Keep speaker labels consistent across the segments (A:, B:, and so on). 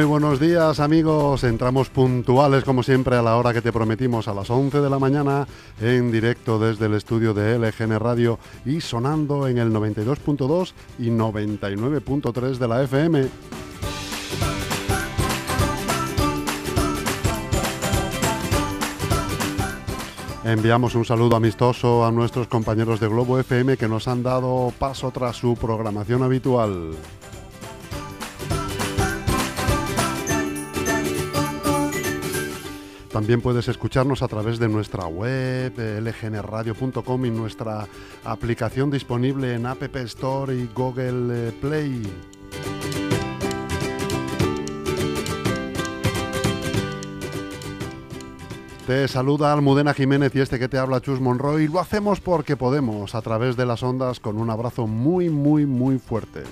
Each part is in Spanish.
A: Muy buenos días amigos, entramos puntuales como siempre a la hora que te prometimos a las 11 de la mañana en directo desde el estudio de LGN Radio y sonando en el 92.2 y 99.3 de la FM. Enviamos un saludo amistoso a nuestros compañeros de Globo FM que nos han dado paso tras su programación habitual. También puedes escucharnos a través de nuestra web, lgnradio.com y nuestra aplicación disponible en App Store y Google eh, Play. Te saluda Almudena Jiménez y este que te habla Chus Monroy. Lo hacemos porque podemos, a través de las ondas, con un abrazo muy, muy, muy fuerte.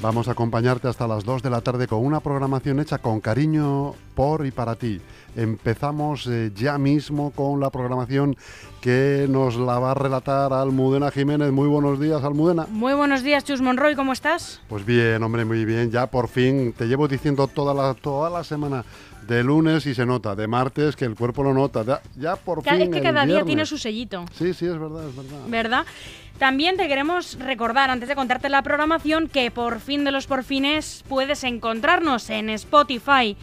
A: Vamos a acompañarte hasta las 2 de la tarde con una programación hecha con cariño por y para ti. Empezamos eh, ya mismo con la programación que nos la va a relatar Almudena Jiménez. Muy buenos días, Almudena.
B: Muy buenos días, Chus Monroy, ¿cómo estás?
A: Pues bien, hombre, muy bien. Ya por fin, te llevo diciendo toda la, toda la semana de lunes y se nota, de martes que el cuerpo lo nota, ya, por fin.
B: Es que cada día tiene su sellito.
A: Sí, sí, es verdad, es verdad.
B: ¿Verdad? También te queremos recordar, antes de contarte la programación, que por fin de los porfines puedes encontrarnos en Spotify.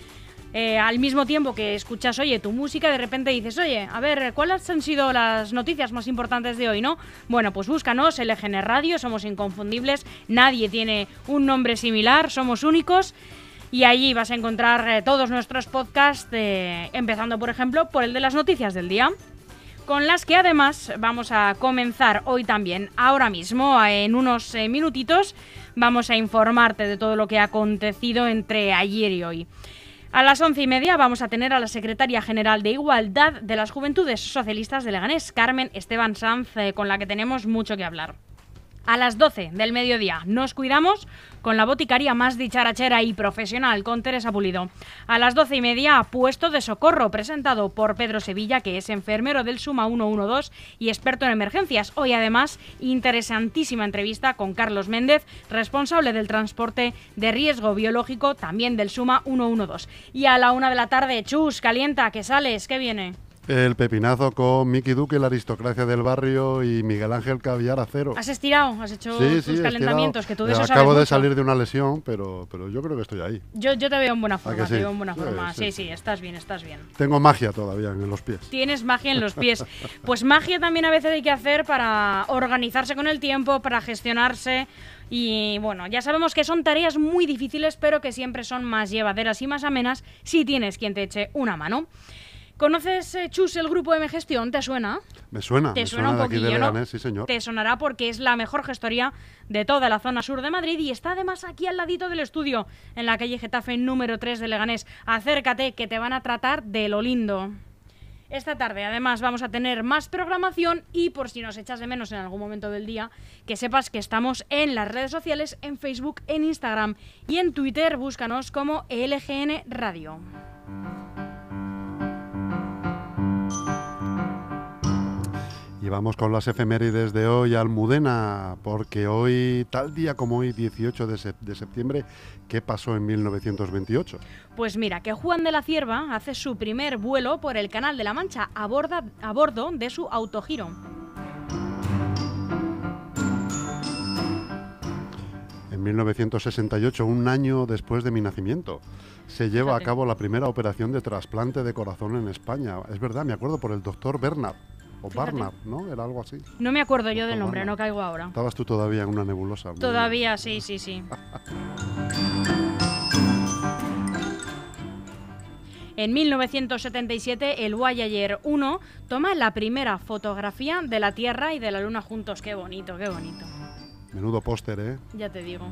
B: Eh, al mismo tiempo que escuchas, oye, tu música, de repente dices, oye, a ver, ¿cuáles han sido las noticias más importantes de hoy, no? Bueno, pues búscanos, LGN Radio, somos inconfundibles, nadie tiene un nombre similar, somos únicos. Y allí vas a encontrar eh, todos nuestros podcasts, eh, empezando, por ejemplo, por el de las noticias del día con las que además vamos a comenzar hoy también, ahora mismo, en unos eh, minutitos, vamos a informarte de todo lo que ha acontecido entre ayer y hoy. A las once y media vamos a tener a la secretaria general de Igualdad de las Juventudes Socialistas de Leganés, Carmen Esteban Sanz, eh, con la que tenemos mucho que hablar a las 12 del mediodía. Nos cuidamos con la boticaria más dicharachera y profesional, con Teresa Pulido. A las 12 y media, puesto de socorro, presentado por Pedro Sevilla, que es enfermero del Suma 112 y experto en emergencias. Hoy, además, interesantísima entrevista con Carlos Méndez, responsable del transporte de riesgo biológico, también del Suma 112. Y a la una de la tarde, chus, calienta, que sales, que viene.
A: El pepinazo con Miki Duque, la aristocracia del barrio y Miguel Ángel Cavillar Acero.
B: ¿Has estirado? ¿Has hecho tus calentamientos? Que tú de eso
A: Acabo de salir de una lesión, pero, pero yo creo que estoy ahí.
B: Yo, yo te veo en buena forma, te veo en buena forma. Sí, sí, estás bien, estás bien.
A: Tengo magia todavía en los pies.
B: Tienes magia en los pies. Pues magia también a veces hay que hacer para organizarse con el tiempo, para gestionarse. Y bueno, ya sabemos que son tareas muy difíciles, pero que siempre son más llevaderas y más amenas si tienes quien te eche una mano. ¿Conoces, eh, Chus, el grupo M Gestión? ¿Te suena?
A: Me suena,
B: ¿Te
A: me
B: suena, un poquillo,
A: ¿no? sí, señor.
B: Te sonará porque es la mejor gestoría de toda la zona sur de Madrid y está además aquí al ladito del estudio, en la calle Getafe número 3 de Leganés. Acércate, que te van a tratar de lo lindo. Esta tarde además vamos a tener más programación y por si nos echas de menos en algún momento del día, que sepas que estamos en las redes sociales, en Facebook, en Instagram y en Twitter, búscanos como LGN Radio.
A: Y vamos con las efemérides de hoy, Almudena, porque hoy, tal día como hoy, 18 de, septiembre, ¿qué pasó en 1928?
B: Pues mira, que Juan de la Cierva hace su primer vuelo por el Canal de la Mancha a, a bordo de su autogiro.
A: En 1968, un año después de mi nacimiento, se lleva a cabo la primera operación de trasplante de corazón en España. Es verdad, me acuerdo por el doctor Bernard o Barnard, ¿no? Era algo así.
B: No me acuerdo yo del nombre, no caigo ahora.
A: Estabas tú todavía en una nebulosa.
B: Todavía, sí, sí, sí. En 1977, el Voyager 1 toma la primera fotografía de la Tierra y de la Luna juntos. Qué bonito, qué bonito.
A: Menudo póster, ¿eh?
B: Ya te digo.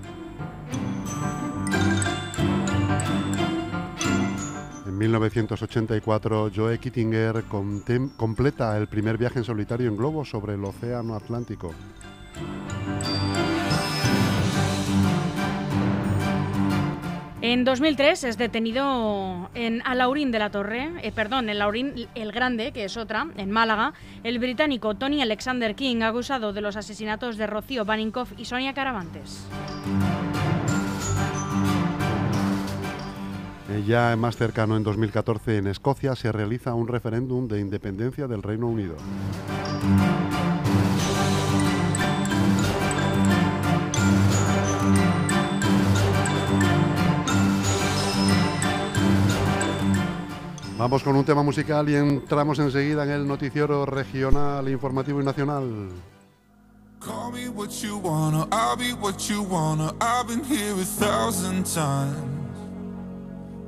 A: En 1984, Joe Kittinger completa el primer viaje en solitario en globo sobre el Océano Atlántico.
B: En 2003 es detenido en Alaurín de la Torre, eh, perdón, en Laurín el Grande, que es otra, en Málaga, el británico Tony Alexander King, acusado de los asesinatos de Rocío Baninkoff y Sonia Caravantes.
C: Eh, ya más cercano, en 2014, en Escocia, se realiza un referéndum de independencia del Reino Unido. Vamos con un tema musical y entramos enseguida en el noticiero regional, informativo y nacional. Call me what you wanna, I'll be what you wanna. I've been here a thousand times.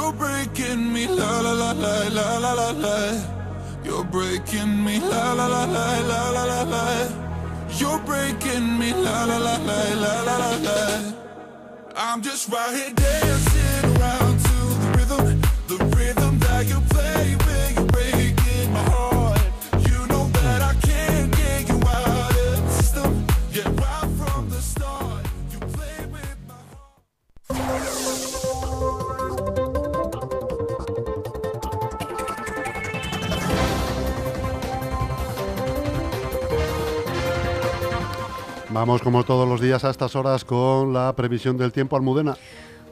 C: You're breaking me la la la la la la la la. You're breaking me la la la la la la la la. You're breaking me la la la la la la la la. I'm just right here dancing Vamos como todos los días a estas horas con la previsión del tiempo Almudena.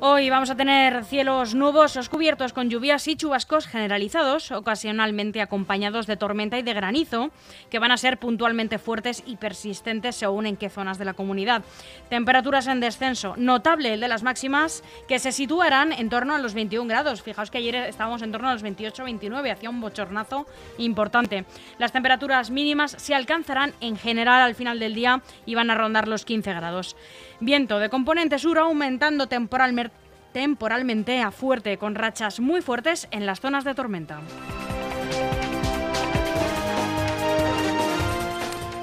B: Hoy vamos a tener cielos nubosos cubiertos con lluvias y chubascos generalizados, ocasionalmente acompañados de tormenta y de granizo, que van a ser puntualmente fuertes y persistentes según en qué zonas de la comunidad. Temperaturas en descenso, notable el de las máximas, que se situarán en torno a los 21 grados. Fijaos que ayer estábamos en torno a los 28-29, hacía un bochornazo importante. Las temperaturas mínimas se alcanzarán en general al final del día y van a rondar los 15 grados. Viento de componente sur aumentando temporalmente temporalmente a fuerte, con rachas muy fuertes en las zonas de tormenta.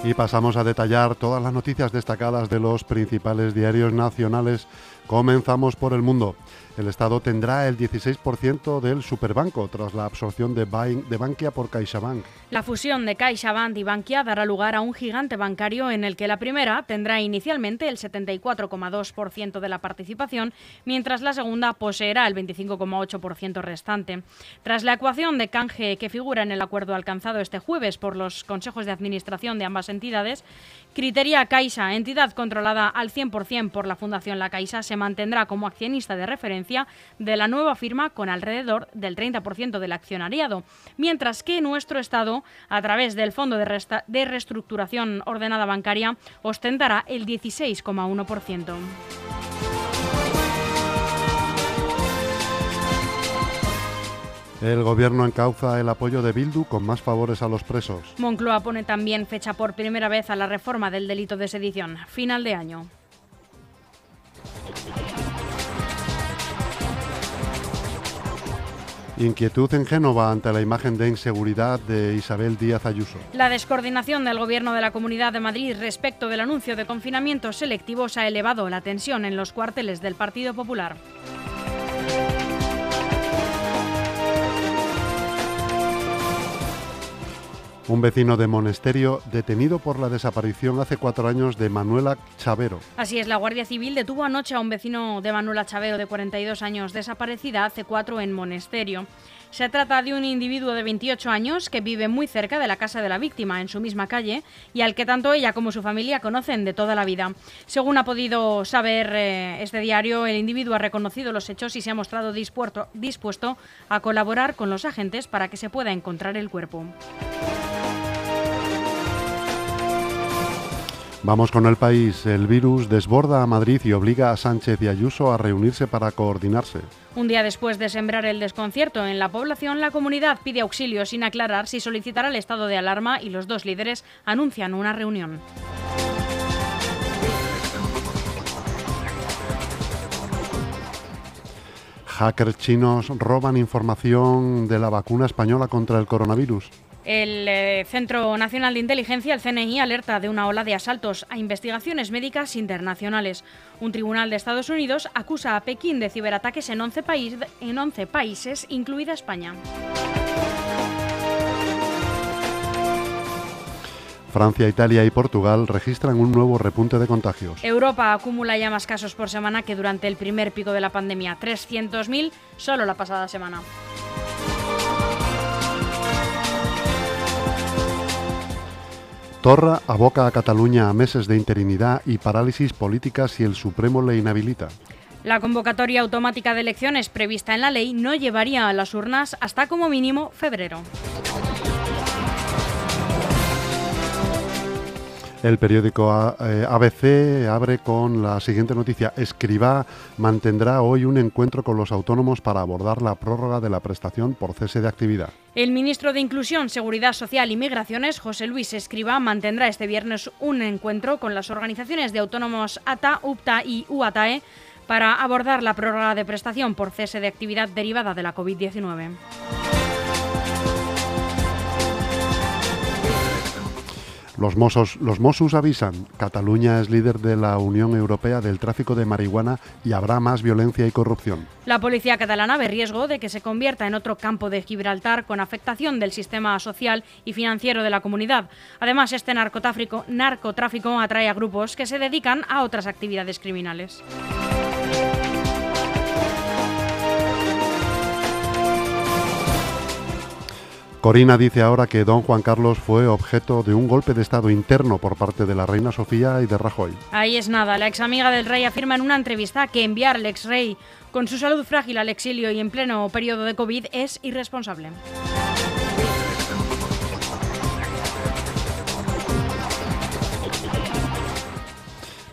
C: Y pasamos a detallar todas las noticias destacadas de los principales diarios nacionales. Comenzamos por el mundo. El Estado tendrá el 16% del superbanco tras la absorción de, Bankia por CaixaBank.
B: La fusión de CaixaBank y Bankia dará lugar a un gigante bancario en el que la primera tendrá inicialmente el 74,2% de la participación, mientras la segunda poseerá el 25,8% restante. Tras la ecuación de canje que figura en el acuerdo alcanzado este jueves por los consejos de administración de ambas entidades, Criteria Caixa, entidad controlada al 100% por la Fundación La Caixa, se mantendrá como accionista de referencia de la nueva firma con alrededor del 30% del accionariado, mientras que nuestro Estado, a través del Fondo de, Resta- de Reestructuración Ordenada Bancaria, ostentará el 16,1%.
C: El gobierno encauza el apoyo de Bildu con más favores a los presos.
B: Moncloa pone también fecha por primera vez a la reforma del delito de sedición, final de año.
A: Inquietud en Génova ante la imagen de inseguridad de Isabel Díaz Ayuso.
B: La descoordinación del Gobierno de la Comunidad de Madrid respecto del anuncio de confinamientos selectivos ha elevado la tensión en los cuarteles del Partido Popular.
A: Un vecino de Monesterio detenido por la desaparición hace cuatro años de Manuela Chavero.
B: Así es, la Guardia Civil detuvo anoche a un vecino de Manuela Chavero de 42 años desaparecida hace cuatro en Monesterio. Se trata de un individuo de 28 años que vive muy cerca de la casa de la víctima, en su misma calle, y al que tanto ella como su familia conocen de toda la vida. Según ha podido saber eh, este diario, el individuo ha reconocido los hechos y se ha mostrado dispuesto, dispuesto a colaborar con los agentes para que se pueda encontrar el cuerpo.
A: Vamos con el país. El virus desborda a Madrid y obliga a Sánchez y Ayuso a reunirse para coordinarse.
B: Un día después de sembrar el desconcierto en la población, la comunidad pide auxilio sin aclarar si solicitará el estado de alarma y los dos líderes anuncian una reunión.
A: Hackers chinos roban información de la vacuna española contra el coronavirus.
B: El eh, Centro Nacional de Inteligencia, el CNI, alerta de una ola de asaltos a investigaciones médicas internacionales. Un tribunal de Estados Unidos acusa a Pekín de ciberataques en 11, en 11 países, incluida España.
A: Francia, Italia y Portugal registran un nuevo repunte de contagios.
B: Europa acumula ya más casos por semana que durante el primer pico de la pandemia, 300.000 solo la pasada semana.
A: Torra aboca a Cataluña a meses de interinidad y parálisis política si el Supremo le inhabilita.
B: La convocatoria automática de elecciones prevista en la ley no llevaría a las urnas hasta como mínimo febrero.
A: El periódico ABC eh, abre con la siguiente noticia. Escribá mantendrá hoy un encuentro con los autónomos para abordar la prórroga de la prestación por cese de actividad.
B: El ministro de Inclusión, Seguridad Social y Migraciones, José Luis Escriba, mantendrá este viernes un encuentro con las organizaciones de autónomos ATA, UPTA y UATAE para abordar la prórroga de prestación por cese de actividad derivada de la COVID-19.
A: Los Mossos, los avisan, Cataluña es líder de la Unión Europea del tráfico de marihuana y habrá más violencia y corrupción.
B: La policía catalana ve riesgo de que se convierta en otro campo de Gibraltar con afectación del sistema social y financiero de la comunidad. Además, este narcotráfico, narcotráfico atrae a grupos que se dedican a otras actividades criminales.
A: Corina dice ahora que don Juan Carlos fue objeto de un golpe de Estado interno por parte de la reina Sofía y de Rajoy.
B: Ahí es nada. La ex amiga del rey afirma en una entrevista que enviar al ex rey con su salud frágil al exilio y en pleno periodo de COVID es irresponsable.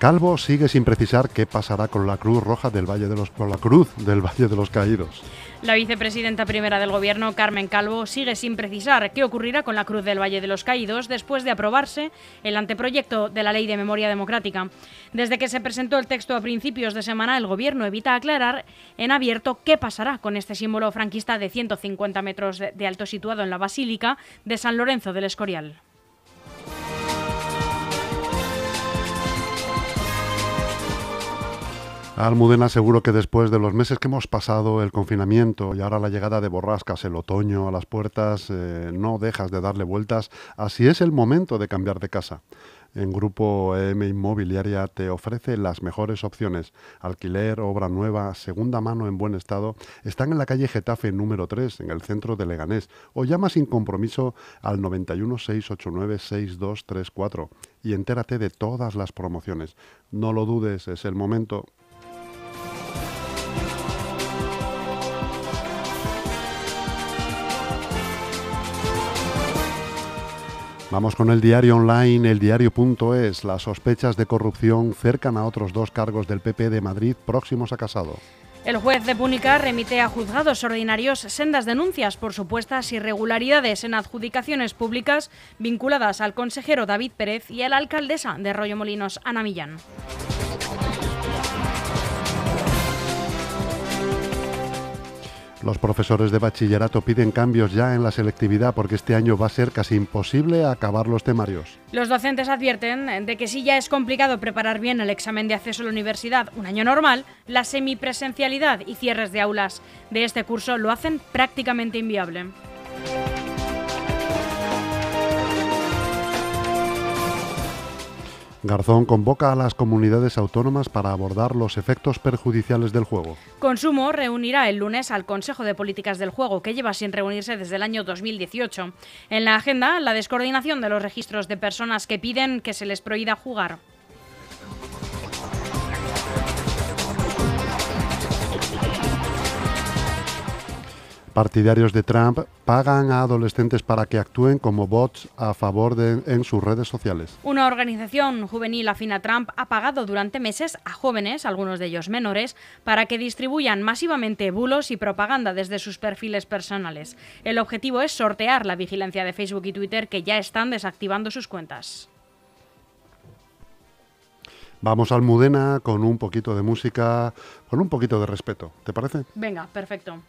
A: Calvo sigue sin precisar qué pasará con la Cruz Roja del Valle de los con la Cruz del Valle de los Caídos.
B: La vicepresidenta primera del Gobierno, Carmen Calvo, sigue sin precisar qué ocurrirá con la Cruz del Valle de los Caídos después de aprobarse el anteproyecto de la Ley de Memoria Democrática. Desde que se presentó el texto a principios de semana, el Gobierno evita aclarar en abierto qué pasará con este símbolo franquista de 150 metros de alto situado en la Basílica de San Lorenzo del Escorial.
A: Almudena, seguro que después de los meses que hemos pasado, el confinamiento y ahora la llegada de borrascas, el otoño a las puertas, eh, no dejas de darle vueltas. Así es el momento de cambiar de casa. En Grupo EM Inmobiliaria te ofrece las mejores opciones. Alquiler, obra nueva, segunda mano en buen estado. Están en la calle Getafe número 3, en el centro de Leganés. O llama sin compromiso al 91 689 6234 y entérate de todas las promociones. No lo dudes, es el momento. Vamos con el diario online, el diario.es. Las sospechas de corrupción cercan a otros dos cargos del PP de Madrid próximos a Casado.
B: El juez de Púnica remite a juzgados ordinarios sendas denuncias por supuestas irregularidades en adjudicaciones públicas vinculadas al consejero David Pérez y a la alcaldesa de Rollo Molinos, Ana Millán.
A: Los profesores de bachillerato piden cambios ya en la selectividad porque este año va a ser casi imposible acabar los temarios.
B: Los docentes advierten de que si ya es complicado preparar bien el examen de acceso a la universidad un año normal, la semipresencialidad y cierres de aulas de este curso lo hacen prácticamente inviable.
A: Garzón convoca a las comunidades autónomas para abordar los efectos perjudiciales del juego.
B: Consumo reunirá el lunes al Consejo de Políticas del Juego, que lleva sin reunirse desde el año 2018. En la agenda, la descoordinación de los registros de personas que piden que se les prohíba jugar.
A: Partidarios de Trump pagan a adolescentes para que actúen como bots a favor de en sus redes sociales.
B: Una organización juvenil afín a Trump ha pagado durante meses a jóvenes, algunos de ellos menores, para que distribuyan masivamente bulos y propaganda desde sus perfiles personales. El objetivo es sortear la vigilancia de Facebook y Twitter que ya están desactivando sus cuentas.
A: Vamos al Mudena con un poquito de música, con un poquito de respeto. ¿Te parece?
B: Venga, perfecto.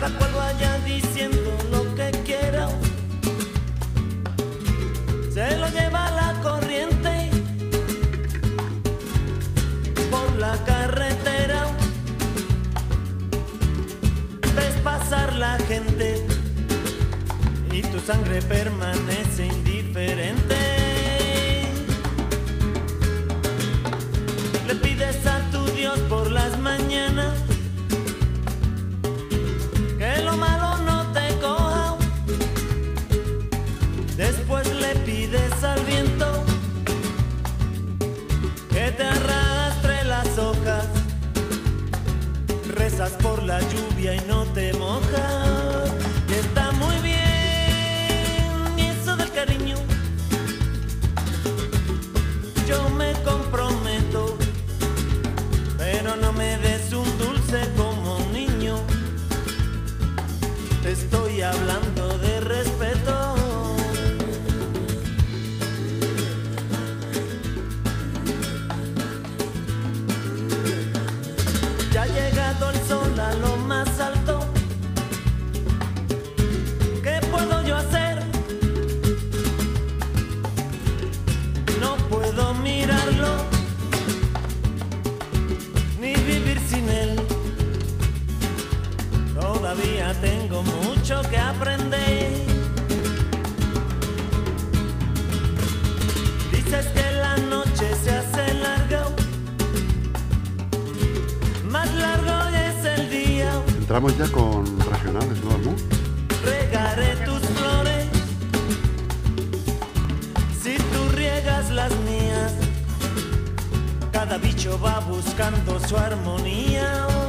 D: Cada cual vaya diciendo lo que quiera. Se lo lleva la corriente por la carretera. Ves pasar la gente y tu sangre permanece indiferente. Mucho que aprender. Dices que la noche se hace larga, más largo es el día.
A: Entramos ya con regionales, ¿no?
D: Regaré tus flores si tú riegas las mías. Cada bicho va buscando su armonía.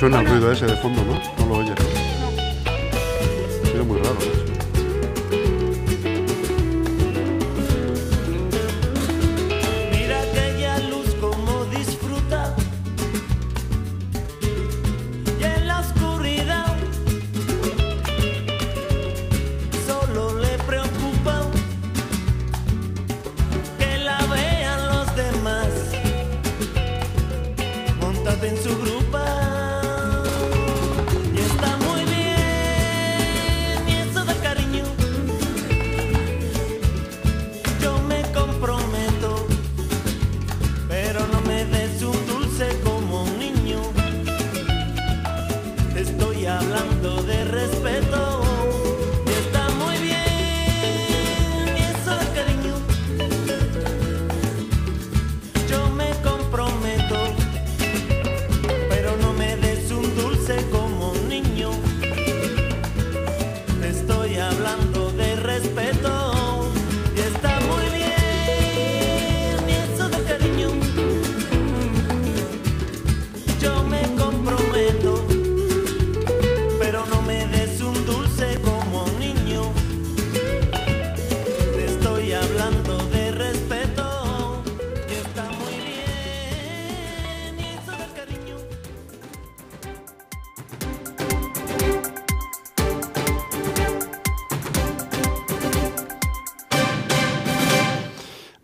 A: Suena el ruido ese de fondo, ¿no? No lo. Ha sido muy raro, macho.
D: Mira aquella luz como disfruta y en la oscuridad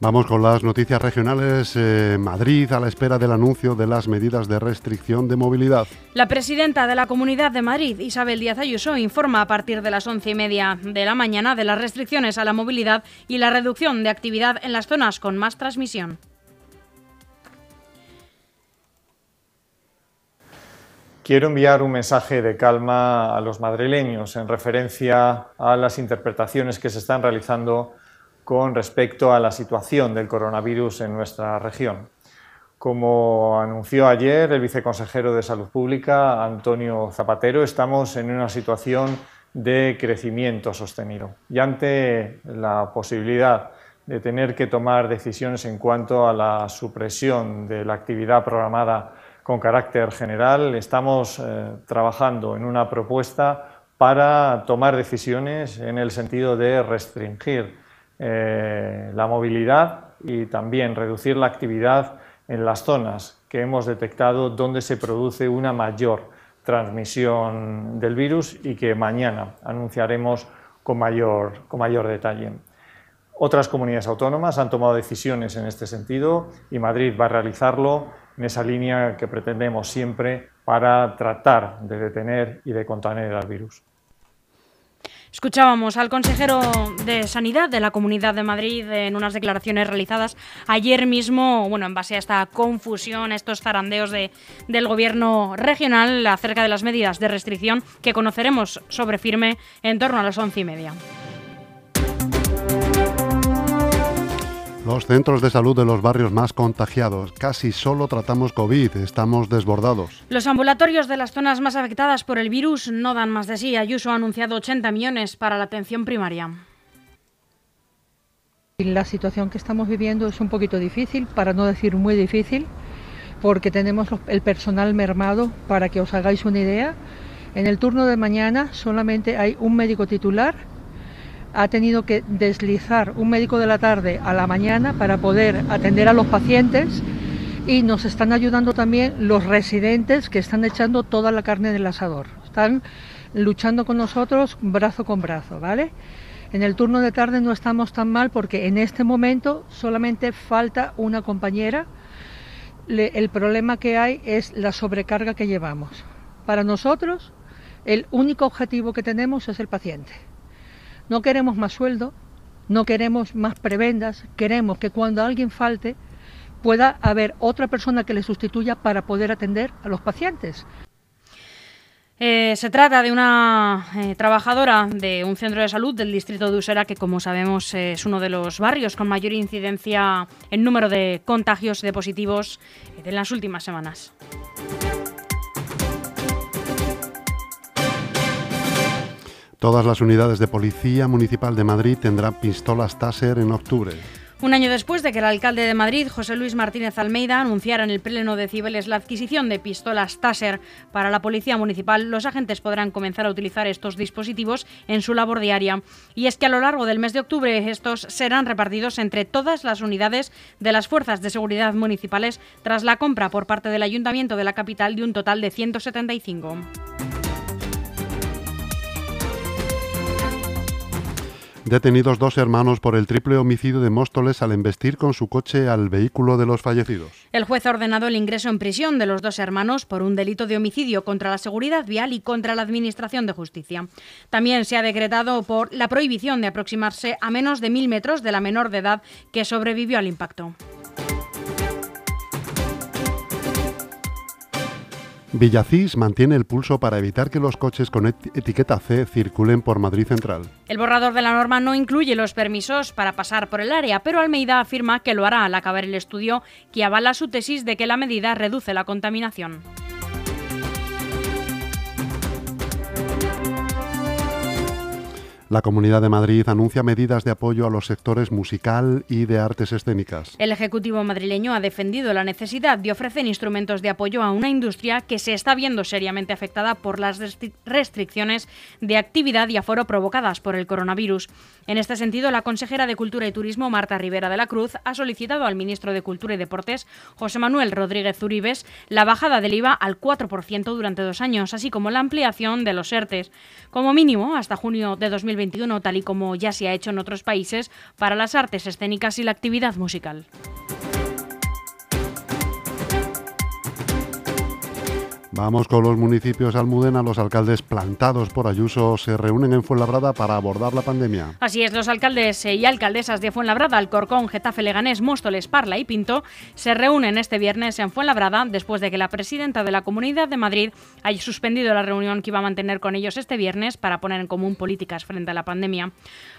A: Vamos con las noticias regionales. Eh, Madrid a la espera del anuncio de las medidas de restricción de movilidad.
B: La presidenta de la Comunidad de Madrid, Isabel Díaz Ayuso, informa a partir de las once y media de la mañana de las restricciones a la movilidad y la reducción de actividad en las zonas con más transmisión.
E: Quiero enviar un mensaje de calma a los madrileños en referencia a las interpretaciones que se están realizando con respecto a la situación del coronavirus en nuestra región. Como anunció ayer el viceconsejero de Salud Pública, Antonio Zapatero, estamos en una situación de crecimiento sostenido y ante la posibilidad de tener que tomar decisiones en cuanto a la supresión de la actividad programada con carácter general, estamos eh, trabajando en una propuesta para tomar decisiones en el sentido de restringir eh, la movilidad y también reducir la actividad en las zonas que hemos detectado donde se produce una mayor transmisión del virus y que mañana anunciaremos con mayor, con mayor detalle. Otras comunidades autónomas han tomado decisiones en este sentido y Madrid va a realizarlo en esa línea que pretendemos siempre para tratar de detener y de contener al virus.
B: Escuchábamos al consejero de Sanidad de la Comunidad de Madrid en unas declaraciones realizadas ayer mismo, bueno, en base a esta confusión, a estos zarandeos de, del gobierno regional acerca de las medidas de restricción que conoceremos sobre firme en torno a las once y media.
A: Los centros de salud de los barrios más contagiados. Casi solo tratamos COVID, estamos desbordados.
B: Los ambulatorios de las zonas más afectadas por el virus no dan más de sí. Ayuso ha anunciado 80 millones para la atención primaria.
F: La situación que estamos viviendo es un poquito difícil, para no decir muy difícil, porque tenemos el personal mermado, para que os hagáis una idea. En el turno de mañana solamente hay un médico titular ha tenido que deslizar un médico de la tarde a la mañana para poder atender a los pacientes y nos están ayudando también los residentes que están echando toda la carne del asador. Están luchando con nosotros brazo con brazo, ¿vale? En el turno de tarde no estamos tan mal porque en este momento solamente falta una compañera. el problema que hay es la sobrecarga que llevamos. Para nosotros, el único objetivo que tenemos es el paciente. No queremos más sueldo, no queremos más prebendas, queremos que cuando alguien falte pueda haber otra persona que le sustituya para poder atender a los pacientes.
B: Eh, se trata de una eh, trabajadora de un centro de salud del distrito de Usera, que como sabemos es uno de los barrios con mayor incidencia en número de contagios de positivos en las últimas semanas.
A: Todas las unidades de Policía Municipal de Madrid tendrán pistolas Taser en octubre.
B: Un año después de que el alcalde de Madrid, José Luis Martínez Almeida, anunciara en el Pleno de Cibeles la adquisición de pistolas Taser para la Policía Municipal, los agentes podrán comenzar a utilizar estos dispositivos en su labor diaria. Y es que a lo largo del mes de octubre estos serán repartidos entre todas las unidades de las Fuerzas de Seguridad Municipales tras la compra por parte del Ayuntamiento de la capital de un total de 175.
A: Detenidos dos hermanos por el triple homicidio de Móstoles al embestir con su coche al vehículo de los fallecidos.
B: El juez ha ordenado el ingreso en prisión de los dos hermanos por un delito de homicidio contra la seguridad vial y contra la Administración de Justicia. También se ha decretado por la prohibición de aproximarse a menos de mil metros de la menor de edad que sobrevivió al impacto.
A: Villacís mantiene el pulso para evitar que los coches con etiqueta C circulen por Madrid Central.
B: El borrador de la norma no incluye los permisos para pasar por el área, pero Almeida afirma que lo hará al acabar el estudio que avala su tesis de que la medida reduce la contaminación.
A: La Comunidad de Madrid anuncia medidas de apoyo a los sectores musical y de artes escénicas.
B: El Ejecutivo madrileño ha defendido la necesidad de ofrecer instrumentos de apoyo a una industria que se está viendo seriamente afectada por las restricciones de actividad y aforo provocadas por el coronavirus. En este sentido, la consejera de Cultura y Turismo, Marta Rivera de la Cruz, ha solicitado al ministro de Cultura y Deportes, José Manuel Rodríguez Zuribes, la bajada del IVA al 4% durante dos años, así como la ampliación de los ERTES, como mínimo hasta junio de 2020 2021, tal y como ya se ha hecho en otros países, para las artes escénicas y la actividad musical.
A: Vamos con los municipios Almudena. Los alcaldes plantados por Ayuso se reúnen en Fuenlabrada para abordar la pandemia.
B: Así es, los alcaldes y alcaldesas de Fuenlabrada, Alcorcón, Getafe, Leganés, Móstoles, Parla y Pinto se reúnen este viernes en Fuenlabrada después de que la presidenta de la Comunidad de Madrid haya suspendido la reunión que iba a mantener con ellos este viernes para poner en común políticas frente a la pandemia.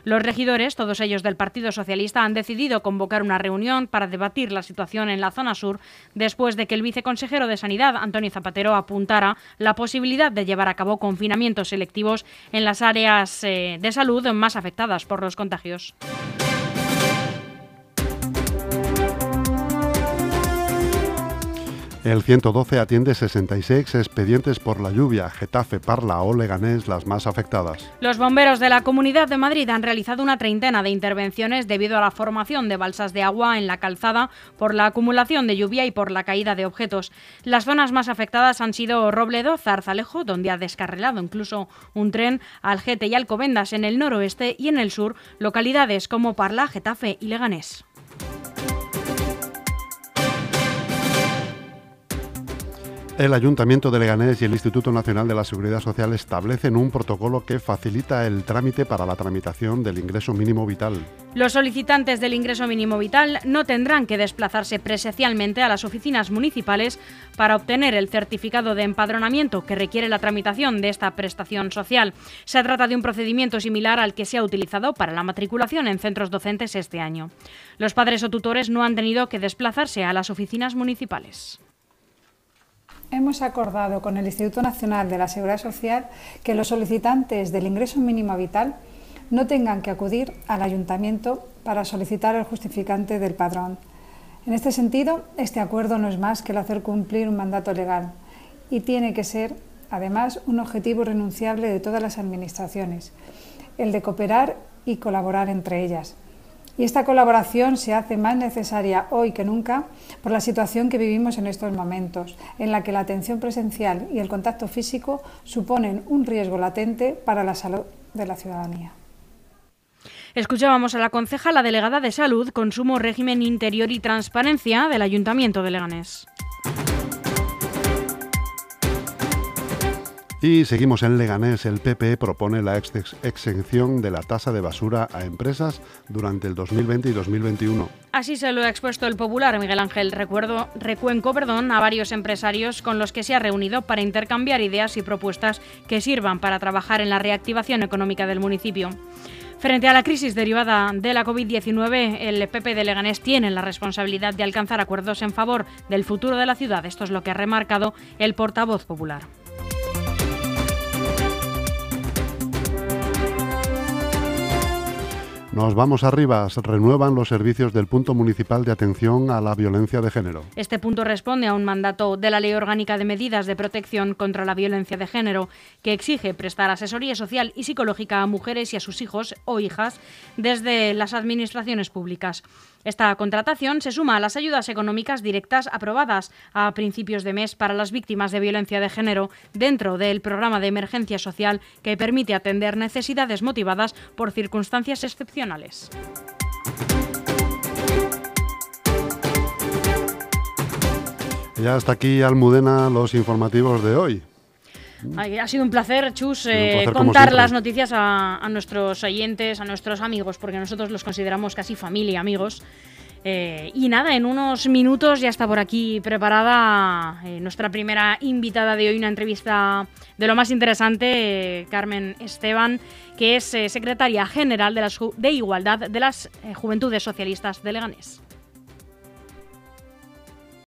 B: Los regidores, todos ellos del Partido Socialista, han decidido convocar una reunión para debatir la situación en la zona sur después de que el viceconsejero de Sanidad, Antonio Zapatero, apuntara la posibilidad de llevar a cabo confinamientos selectivos en las áreas eh, de salud más afectadas por los contagios.
A: El 112 atiende 66 expedientes por la lluvia. Getafe, Parla o Leganés las más afectadas.
B: Los bomberos de la Comunidad de Madrid han realizado una treintena de intervenciones debido a la formación de balsas de agua en la calzada por la acumulación de lluvia y por la caída de objetos. Las zonas más afectadas han sido Robledo, Zarzalejo, donde ha descarrilado incluso un tren, Algete y Alcobendas en el noroeste y en el sur, localidades como Parla, Getafe y Leganés.
A: El Ayuntamiento de Leganés y el Instituto Nacional de la Seguridad Social establecen un protocolo que facilita el trámite para la tramitación del ingreso mínimo vital.
B: Los solicitantes del ingreso mínimo vital no tendrán que desplazarse presencialmente a las oficinas municipales para obtener el certificado de empadronamiento que requiere la tramitación de esta prestación social. Se trata de un procedimiento similar al que se ha utilizado para la matriculación en centros docentes este año. Los padres o tutores no han tenido que desplazarse a las oficinas municipales.
G: Hemos acordado con el Instituto Nacional de la Seguridad Social que los solicitantes del ingreso mínimo vital no tengan que acudir al ayuntamiento para solicitar el justificante del padrón. En este sentido, este acuerdo no es más que el hacer cumplir un mandato legal y tiene que ser, además, un objetivo irrenunciable de todas las administraciones, el de cooperar y colaborar entre ellas. Y esta colaboración se hace más necesaria hoy que nunca por la situación que vivimos en estos momentos, en la que la atención presencial y el contacto físico suponen un riesgo latente para la salud de la ciudadanía.
B: Escuchábamos a la concejala delegada de Salud, Consumo, Régimen Interior y Transparencia del Ayuntamiento de Leganés.
A: Y seguimos en Leganés. El PP propone la exención de la tasa de basura a empresas durante el 2020 y 2021.
B: Así se lo ha expuesto el popular Miguel Ángel Recuerdo, Recuenco perdón, a varios empresarios con los que se ha reunido para intercambiar ideas y propuestas que sirvan para trabajar en la reactivación económica del municipio. Frente a la crisis derivada de la COVID-19, el PP de Leganés tiene la responsabilidad de alcanzar acuerdos en favor del futuro de la ciudad. Esto es lo que ha remarcado el portavoz popular.
A: Nos vamos arriba, se renuevan los servicios del punto municipal de atención a la violencia de género.
B: Este punto responde a un mandato de la Ley Orgánica de Medidas de Protección contra la Violencia de Género, que exige prestar asesoría social y psicológica a mujeres y a sus hijos o hijas desde las administraciones públicas. Esta contratación se suma a las ayudas económicas directas aprobadas a principios de mes para las víctimas de violencia de género dentro del programa de emergencia social que permite atender necesidades motivadas por circunstancias excepcionales.
A: Ya hasta aquí, Almudena, los informativos de hoy.
B: Ha sido un placer, Chus, eh, contar las noticias a, nuestros oyentes, a nuestros amigos, porque nosotros los consideramos casi familia, amigos. Eh, y nada, en unos minutos ya está por aquí preparada eh, nuestra primera invitada de hoy, una entrevista de lo más interesante, Carmen Esteban, que es secretaria general de, las, de Igualdad de las Juventudes Socialistas de Leganés.